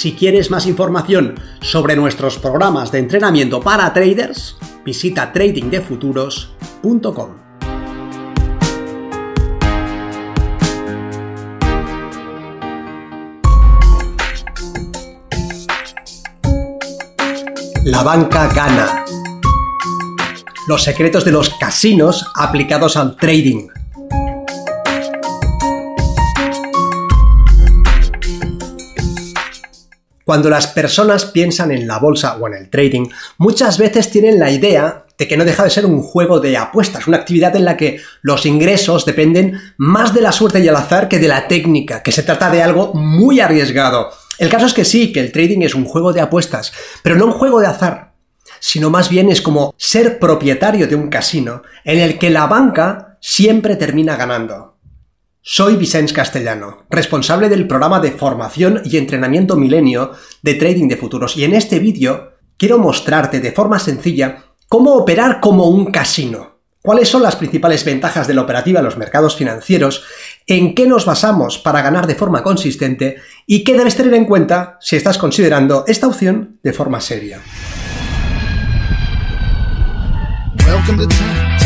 Si quieres más información sobre nuestros programas de entrenamiento para traders, visita tradingdefuturos.com. La banca gana. Los secretos de los casinos aplicados al trading. Cuando las personas piensan en la bolsa o en el trading, muchas veces tienen la idea de que no deja de ser un juego de apuestas, una actividad en la que los ingresos dependen más de la suerte y el azar que de la técnica, que se trata de algo muy arriesgado. El caso es que sí, que el trading es un juego de apuestas, pero no un juego de azar, sino más bien es como ser propietario de un casino en el que la banca siempre termina ganando. Soy Vicens Castellano, responsable del programa de formación y entrenamiento milenio de trading de futuros y en este vídeo quiero mostrarte de forma sencilla cómo operar como un casino. ¿Cuáles son las principales ventajas de la operativa en los mercados financieros? ¿En qué nos basamos para ganar de forma consistente? ¿Y qué debes tener en cuenta si estás considerando esta opción de forma seria?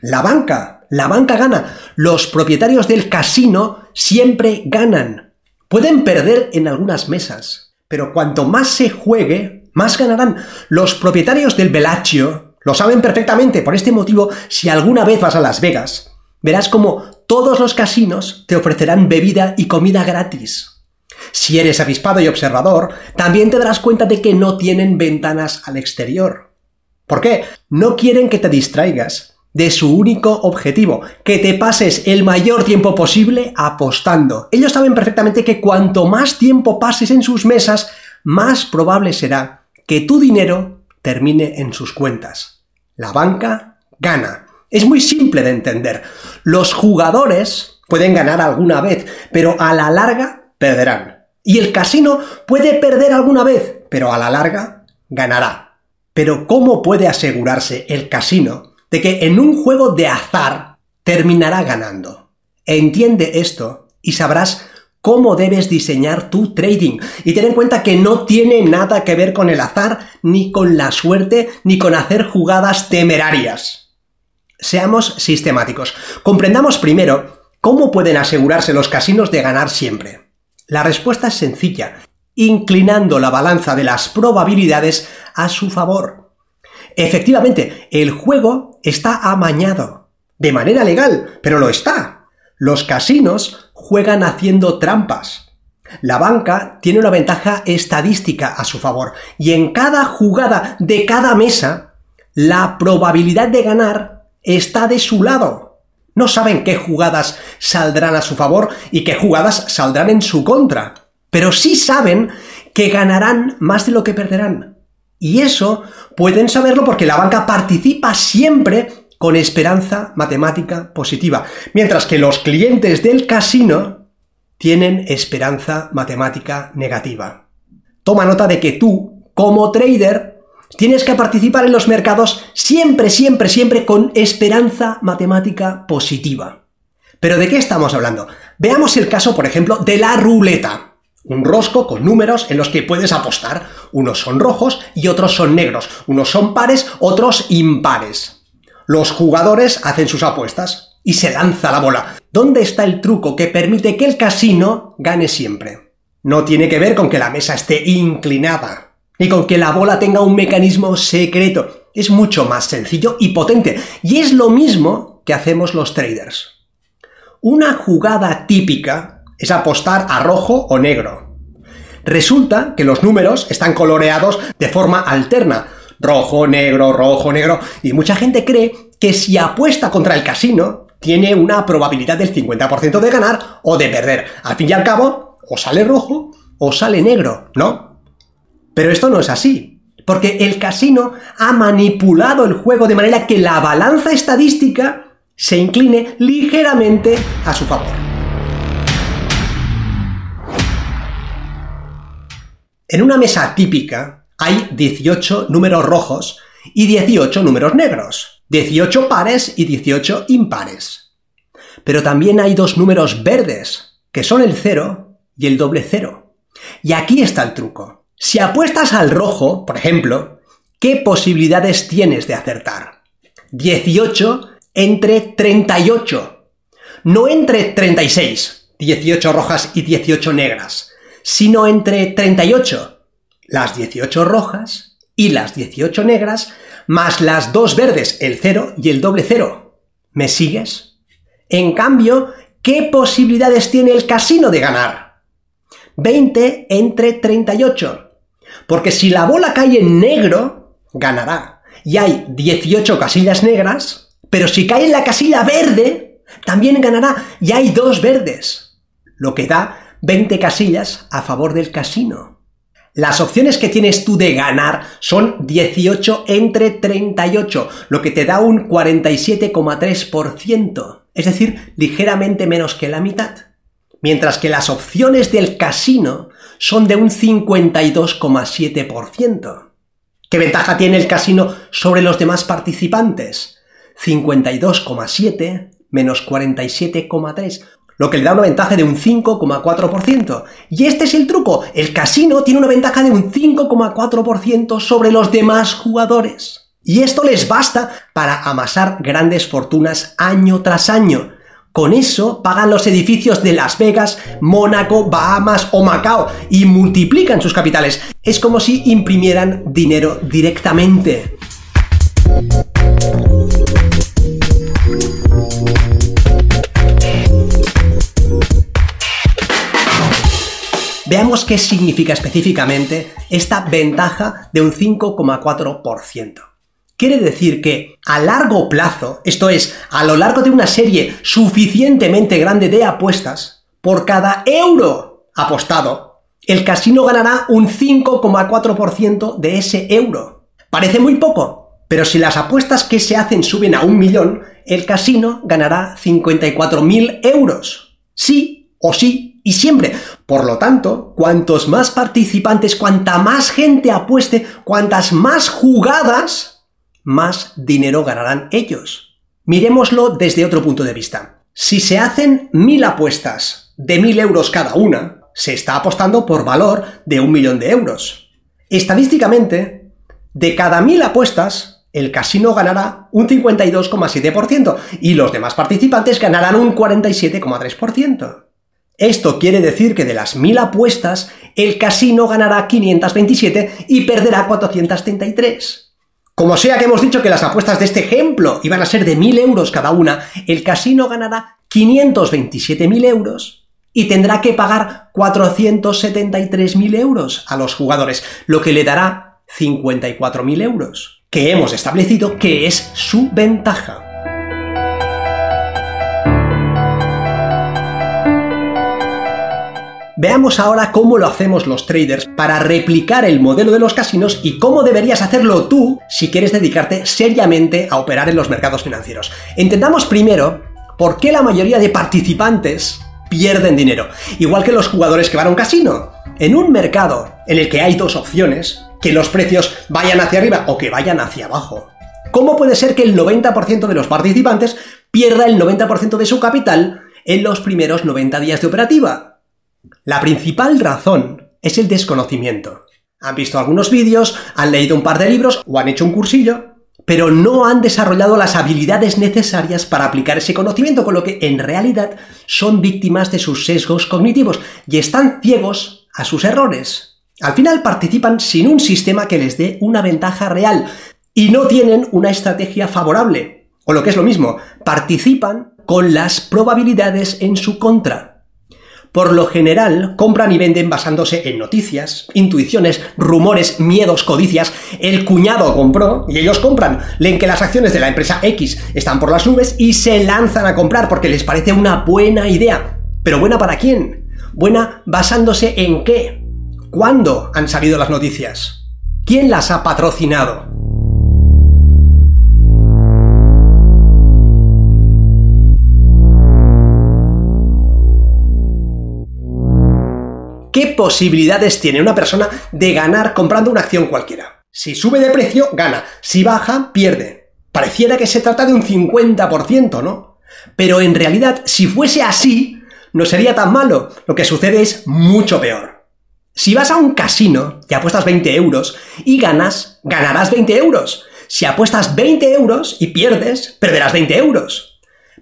La banca, la banca gana. Los propietarios del casino siempre ganan. Pueden perder en algunas mesas, pero cuanto más se juegue, más ganarán. Los propietarios del Bellagio lo saben perfectamente. Por este motivo, si alguna vez vas a Las Vegas, verás como todos los casinos te ofrecerán bebida y comida gratis. Si eres avispado y observador, también te darás cuenta de que no tienen ventanas al exterior. ¿Por qué? No quieren que te distraigas de su único objetivo, que te pases el mayor tiempo posible apostando. Ellos saben perfectamente que cuanto más tiempo pases en sus mesas, más probable será que tu dinero termine en sus cuentas. La banca gana. Es muy simple de entender. Los jugadores pueden ganar alguna vez, pero a la larga perderán. Y el casino puede perder alguna vez, pero a la larga ganará. Pero ¿cómo puede asegurarse el casino de que en un juego de azar terminará ganando. Entiende esto y sabrás cómo debes diseñar tu trading. Y ten en cuenta que no tiene nada que ver con el azar, ni con la suerte, ni con hacer jugadas temerarias. Seamos sistemáticos. Comprendamos primero cómo pueden asegurarse los casinos de ganar siempre. La respuesta es sencilla, inclinando la balanza de las probabilidades a su favor. Efectivamente, el juego está amañado. De manera legal, pero lo está. Los casinos juegan haciendo trampas. La banca tiene una ventaja estadística a su favor y en cada jugada de cada mesa, la probabilidad de ganar está de su lado. No saben qué jugadas saldrán a su favor y qué jugadas saldrán en su contra, pero sí saben que ganarán más de lo que perderán. Y eso pueden saberlo porque la banca participa siempre con esperanza matemática positiva, mientras que los clientes del casino tienen esperanza matemática negativa. Toma nota de que tú, como trader, tienes que participar en los mercados siempre, siempre, siempre con esperanza matemática positiva. Pero ¿de qué estamos hablando? Veamos el caso, por ejemplo, de la ruleta un rosco con números en los que puedes apostar. Unos son rojos y otros son negros. Unos son pares, otros impares. Los jugadores hacen sus apuestas y se lanza la bola. ¿Dónde está el truco que permite que el casino gane siempre? No tiene que ver con que la mesa esté inclinada. ni con que la bola tenga un mecanismo secreto. Es mucho más sencillo y potente. Y es lo mismo que hacemos los traders. Una jugada típica es apostar a rojo o negro. Resulta que los números están coloreados de forma alterna. Rojo, negro, rojo, negro. Y mucha gente cree que si apuesta contra el casino, tiene una probabilidad del 50% de ganar o de perder. Al fin y al cabo, o sale rojo o sale negro, ¿no? Pero esto no es así, porque el casino ha manipulado el juego de manera que la balanza estadística se incline ligeramente a su favor. En una mesa típica hay 18 números rojos y 18 números negros. 18 pares y 18 impares. Pero también hay dos números verdes, que son el 0 y el doble 0. Y aquí está el truco. Si apuestas al rojo, por ejemplo, ¿qué posibilidades tienes de acertar? 18 entre 38. No entre 36, 18 rojas y 18 negras, sino entre 38, las 18 rojas y las 18 negras más las dos verdes, el 0 y el doble 0. ¿Me sigues? En cambio, ¿qué posibilidades tiene el casino de ganar? 20 entre 38. Porque si la bola cae en negro, ganará. Y hay 18 casillas negras, pero si cae en la casilla verde, también ganará. Y hay dos verdes. Lo que da 20 casillas a favor del casino. Las opciones que tienes tú de ganar son 18 entre 38, lo que te da un 47,3%, es decir, ligeramente menos que la mitad. Mientras que las opciones del casino son de un 52,7%. ¿Qué ventaja tiene el casino sobre los demás participantes? 52,7 menos 47,3 lo que le da una ventaja de un 5,4%. Y este es el truco, el casino tiene una ventaja de un 5,4% sobre los demás jugadores. Y esto les basta para amasar grandes fortunas año tras año. Con eso pagan los edificios de Las Vegas, Mónaco, Bahamas o Macao y multiplican sus capitales. Es como si imprimieran dinero directamente. Veamos qué significa específicamente esta ventaja de un 5,4%. Quiere decir que a largo plazo, esto es, a lo largo de una serie suficientemente grande de apuestas, por cada euro apostado, el casino ganará un 5,4% de ese euro. Parece muy poco, pero si las apuestas que se hacen suben a un millón, el casino ganará 54.000 euros. Sí o sí y siempre. Por lo tanto, cuantos más participantes, cuanta más gente apueste, cuantas más jugadas, más dinero ganarán ellos. Miremoslo desde otro punto de vista. Si se hacen mil apuestas de mil euros cada una, se está apostando por valor de un millón de euros. Estadísticamente, de cada mil apuestas, el casino ganará un 52,7% y los demás participantes ganarán un 47,3%. Esto quiere decir que de las 1000 apuestas, el casino ganará 527 y perderá 433. Como sea que hemos dicho que las apuestas de este ejemplo iban a ser de 1000 euros cada una, el casino ganará 527.000 euros y tendrá que pagar 473.000 euros a los jugadores, lo que le dará 54.000 euros, que hemos establecido que es su ventaja. Veamos ahora cómo lo hacemos los traders para replicar el modelo de los casinos y cómo deberías hacerlo tú si quieres dedicarte seriamente a operar en los mercados financieros. Entendamos primero por qué la mayoría de participantes pierden dinero, igual que los jugadores que van a un casino. En un mercado en el que hay dos opciones, que los precios vayan hacia arriba o que vayan hacia abajo. ¿Cómo puede ser que el 90% de los participantes pierda el 90% de su capital en los primeros 90 días de operativa? La principal razón es el desconocimiento. Han visto algunos vídeos, han leído un par de libros o han hecho un cursillo, pero no han desarrollado las habilidades necesarias para aplicar ese conocimiento, con lo que en realidad son víctimas de sus sesgos cognitivos y están ciegos a sus errores. Al final participan sin un sistema que les dé una ventaja real y no tienen una estrategia favorable. O lo que es lo mismo, participan con las probabilidades en su contra. Por lo general, compran y venden basándose en noticias, intuiciones, rumores, miedos, codicias. El cuñado compró y ellos compran. Leen que las acciones de la empresa X están por las nubes y se lanzan a comprar porque les parece una buena idea. ¿Pero buena para quién? Buena basándose en qué? ¿Cuándo han salido las noticias? ¿Quién las ha patrocinado? ¿Qué posibilidades tiene una persona de ganar comprando una acción cualquiera? Si sube de precio, gana. Si baja, pierde. Pareciera que se trata de un 50%, ¿no? Pero en realidad, si fuese así, no sería tan malo. Lo que sucede es mucho peor. Si vas a un casino y apuestas 20 euros y ganas, ganarás 20 euros. Si apuestas 20 euros y pierdes, perderás 20 euros.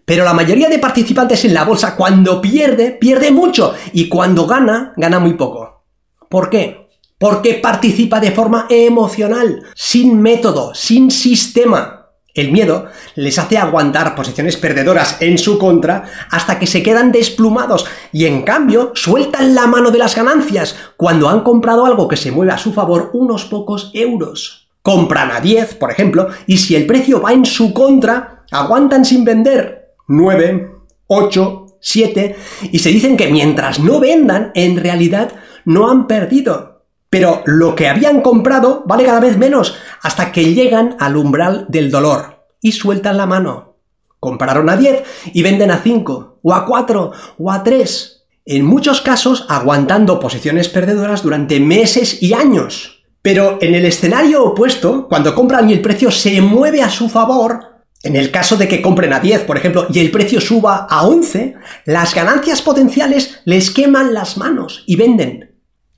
Pero la mayoría de participantes en la bolsa cuando pierde, pierde mucho y cuando gana, gana muy poco. ¿Por qué? Porque participa de forma emocional, sin método, sin sistema. El miedo les hace aguantar posiciones perdedoras en su contra hasta que se quedan desplumados y en cambio sueltan la mano de las ganancias cuando han comprado algo que se mueve a su favor unos pocos euros. Compran a 10, por ejemplo, y si el precio va en su contra, aguantan sin vender 9, 8, 7, y se dicen que mientras no vendan, en realidad no han perdido. Pero lo que habían comprado vale cada vez menos, hasta que llegan al umbral del dolor y sueltan la mano. Compraron a 10 y venden a 5, o a 4, o a 3. En muchos casos aguantando posiciones perdedoras durante meses y años. Pero en el escenario opuesto, cuando compran y el precio se mueve a su favor, en el caso de que compren a 10, por ejemplo, y el precio suba a 11, las ganancias potenciales les queman las manos y venden.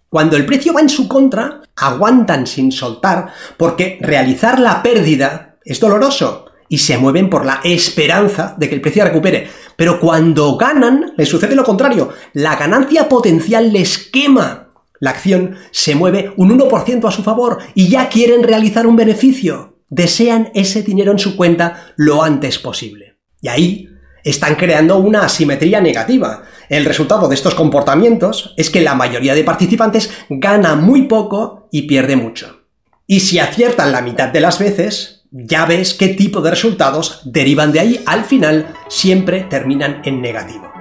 Cuando el precio va en su contra, aguantan sin soltar porque realizar la pérdida es doloroso y se mueven por la esperanza de que el precio recupere. Pero cuando ganan, les sucede lo contrario. La ganancia potencial les quema. La acción se mueve un 1% a su favor y ya quieren realizar un beneficio desean ese dinero en su cuenta lo antes posible. Y ahí están creando una asimetría negativa. El resultado de estos comportamientos es que la mayoría de participantes gana muy poco y pierde mucho. Y si aciertan la mitad de las veces, ya ves qué tipo de resultados derivan de ahí. Al final siempre terminan en negativo.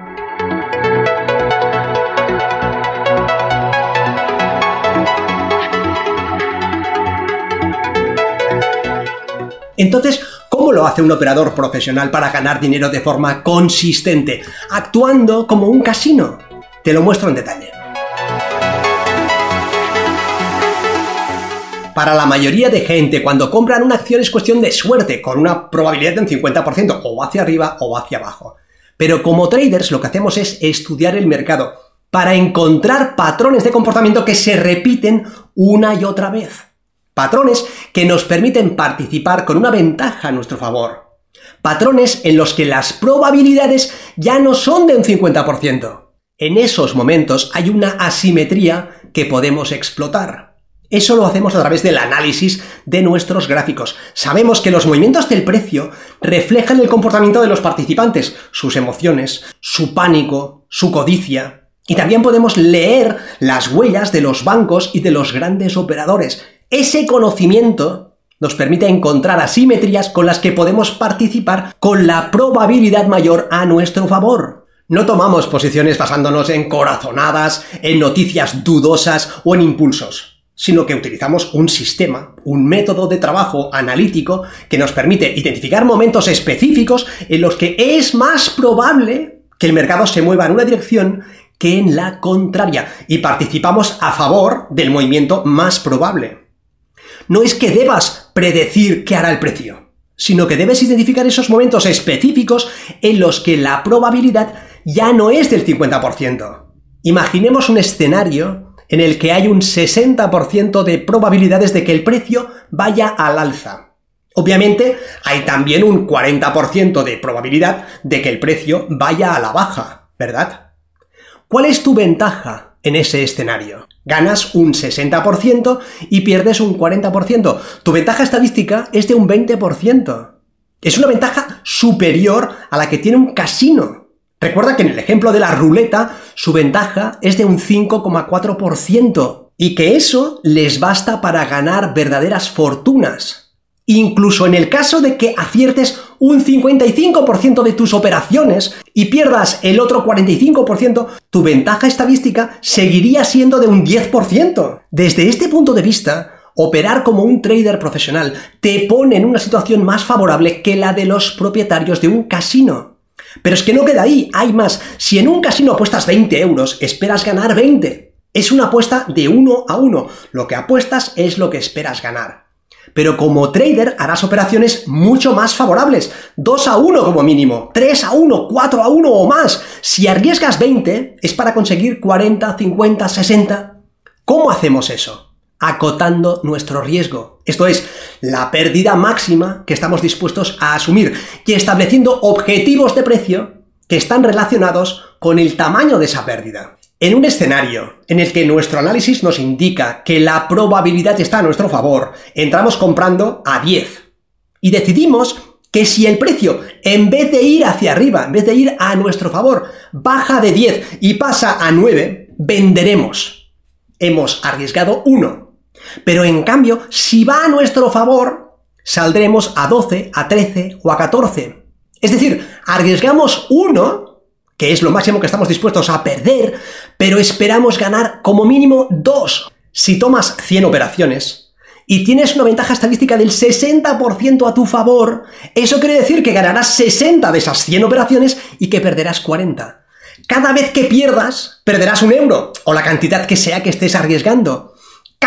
Entonces, ¿cómo lo hace un operador profesional para ganar dinero de forma consistente? Actuando como un casino. Te lo muestro en detalle. Para la mayoría de gente, cuando compran una acción es cuestión de suerte, con una probabilidad de un 50%, o hacia arriba o hacia abajo. Pero como traders lo que hacemos es estudiar el mercado para encontrar patrones de comportamiento que se repiten una y otra vez. Patrones que nos permiten participar con una ventaja a nuestro favor. Patrones en los que las probabilidades ya no son de un 50%. En esos momentos hay una asimetría que podemos explotar. Eso lo hacemos a través del análisis de nuestros gráficos. Sabemos que los movimientos del precio reflejan el comportamiento de los participantes, sus emociones, su pánico, su codicia. Y también podemos leer las huellas de los bancos y de los grandes operadores, ese conocimiento nos permite encontrar asimetrías con las que podemos participar con la probabilidad mayor a nuestro favor. No tomamos posiciones basándonos en corazonadas, en noticias dudosas o en impulsos, sino que utilizamos un sistema, un método de trabajo analítico que nos permite identificar momentos específicos en los que es más probable que el mercado se mueva en una dirección que en la contraria y participamos a favor del movimiento más probable no es que debas predecir qué hará el precio, sino que debes identificar esos momentos específicos en los que la probabilidad ya no es del 50%. Imaginemos un escenario en el que hay un 60% de probabilidades de que el precio vaya al alza. Obviamente, hay también un 40% de probabilidad de que el precio vaya a la baja, ¿verdad? ¿Cuál es tu ventaja en ese escenario. Ganas un 60% y pierdes un 40%. Tu ventaja estadística es de un 20%. Es una ventaja superior a la que tiene un casino. Recuerda que en el ejemplo de la ruleta, su ventaja es de un 5,4% y que eso les basta para ganar verdaderas fortunas. Incluso en el caso de que aciertes un 55% de tus operaciones y pierdas el otro 45%, tu ventaja estadística seguiría siendo de un 10%. Desde este punto de vista, operar como un trader profesional te pone en una situación más favorable que la de los propietarios de un casino. Pero es que no queda ahí, hay más. Si en un casino apuestas 20 euros, esperas ganar 20. Es una apuesta de uno a uno. Lo que apuestas es lo que esperas ganar pero como trader harás operaciones mucho más favorables. 2 a 1 como mínimo, 3 a 1, 4 a 1 o más. Si arriesgas 20 es para conseguir 40, 50, 60. ¿Cómo hacemos eso? acotando nuestro riesgo. Esto es, la pérdida máxima que estamos dispuestos a asumir y estableciendo objetivos de precio que están relacionados con el tamaño de esa pérdida. En un escenario en el que nuestro análisis nos indica que la probabilidad está a nuestro favor, entramos comprando a 10 y decidimos que si el precio, en vez de ir hacia arriba, en vez de ir a nuestro favor, baja de 10 y pasa a 9, venderemos. Hemos arriesgado 1. Pero en cambio, si va a nuestro favor, saldremos a 12, a 13 o a 14. Es decir, arriesgamos 1 que es lo máximo que estamos dispuestos a perder, pero esperamos ganar como mínimo dos. Si tomas 100 operaciones y tienes una ventaja estadística del 60% a tu favor, eso quiere decir que ganarás 60 de esas 100 operaciones y que perderás 40. Cada vez que pierdas, perderás un euro, o la cantidad que sea que estés arriesgando.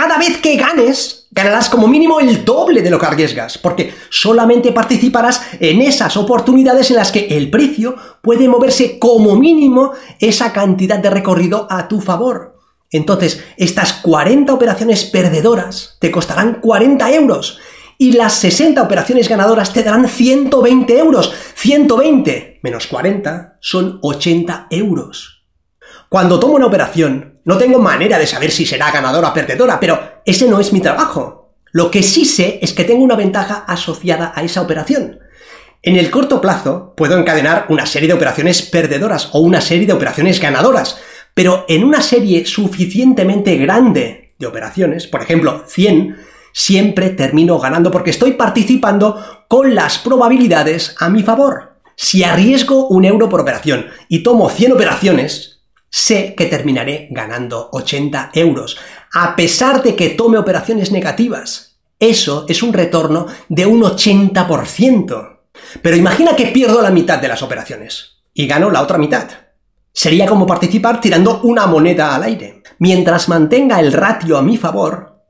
Cada vez que ganes, ganarás como mínimo el doble de lo que arriesgas, porque solamente participarás en esas oportunidades en las que el precio puede moverse como mínimo esa cantidad de recorrido a tu favor. Entonces, estas 40 operaciones perdedoras te costarán 40 euros y las 60 operaciones ganadoras te darán 120 euros. 120 menos 40 son 80 euros. Cuando tomo una operación, no tengo manera de saber si será ganadora o perdedora, pero ese no es mi trabajo. Lo que sí sé es que tengo una ventaja asociada a esa operación. En el corto plazo puedo encadenar una serie de operaciones perdedoras o una serie de operaciones ganadoras, pero en una serie suficientemente grande de operaciones, por ejemplo 100, siempre termino ganando porque estoy participando con las probabilidades a mi favor. Si arriesgo un euro por operación y tomo 100 operaciones, sé que terminaré ganando 80 euros, a pesar de que tome operaciones negativas. Eso es un retorno de un 80%. Pero imagina que pierdo la mitad de las operaciones y gano la otra mitad. Sería como participar tirando una moneda al aire. Mientras mantenga el ratio a mi favor,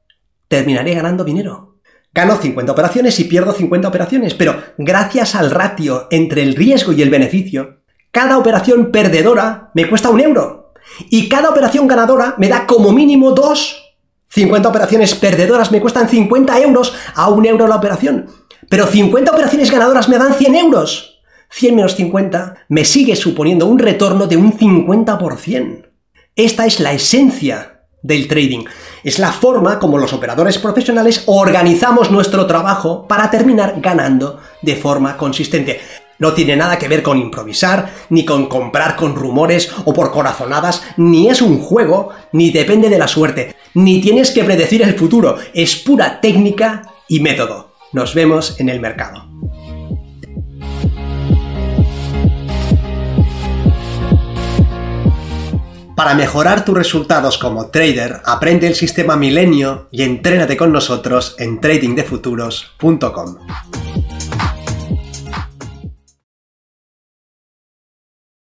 terminaré ganando dinero. Gano 50 operaciones y pierdo 50 operaciones, pero gracias al ratio entre el riesgo y el beneficio, cada operación perdedora me cuesta un euro. Y cada operación ganadora me da como mínimo dos. 50 operaciones perdedoras me cuestan 50 euros a un euro la operación. Pero 50 operaciones ganadoras me dan 100 euros. 100 menos 50 me sigue suponiendo un retorno de un 50%. Esta es la esencia del trading. Es la forma como los operadores profesionales organizamos nuestro trabajo para terminar ganando de forma consistente. No tiene nada que ver con improvisar, ni con comprar con rumores o por corazonadas, ni es un juego, ni depende de la suerte, ni tienes que predecir el futuro, es pura técnica y método. Nos vemos en el mercado. Para mejorar tus resultados como trader, aprende el sistema Milenio y entrénate con nosotros en tradingdefuturos.com.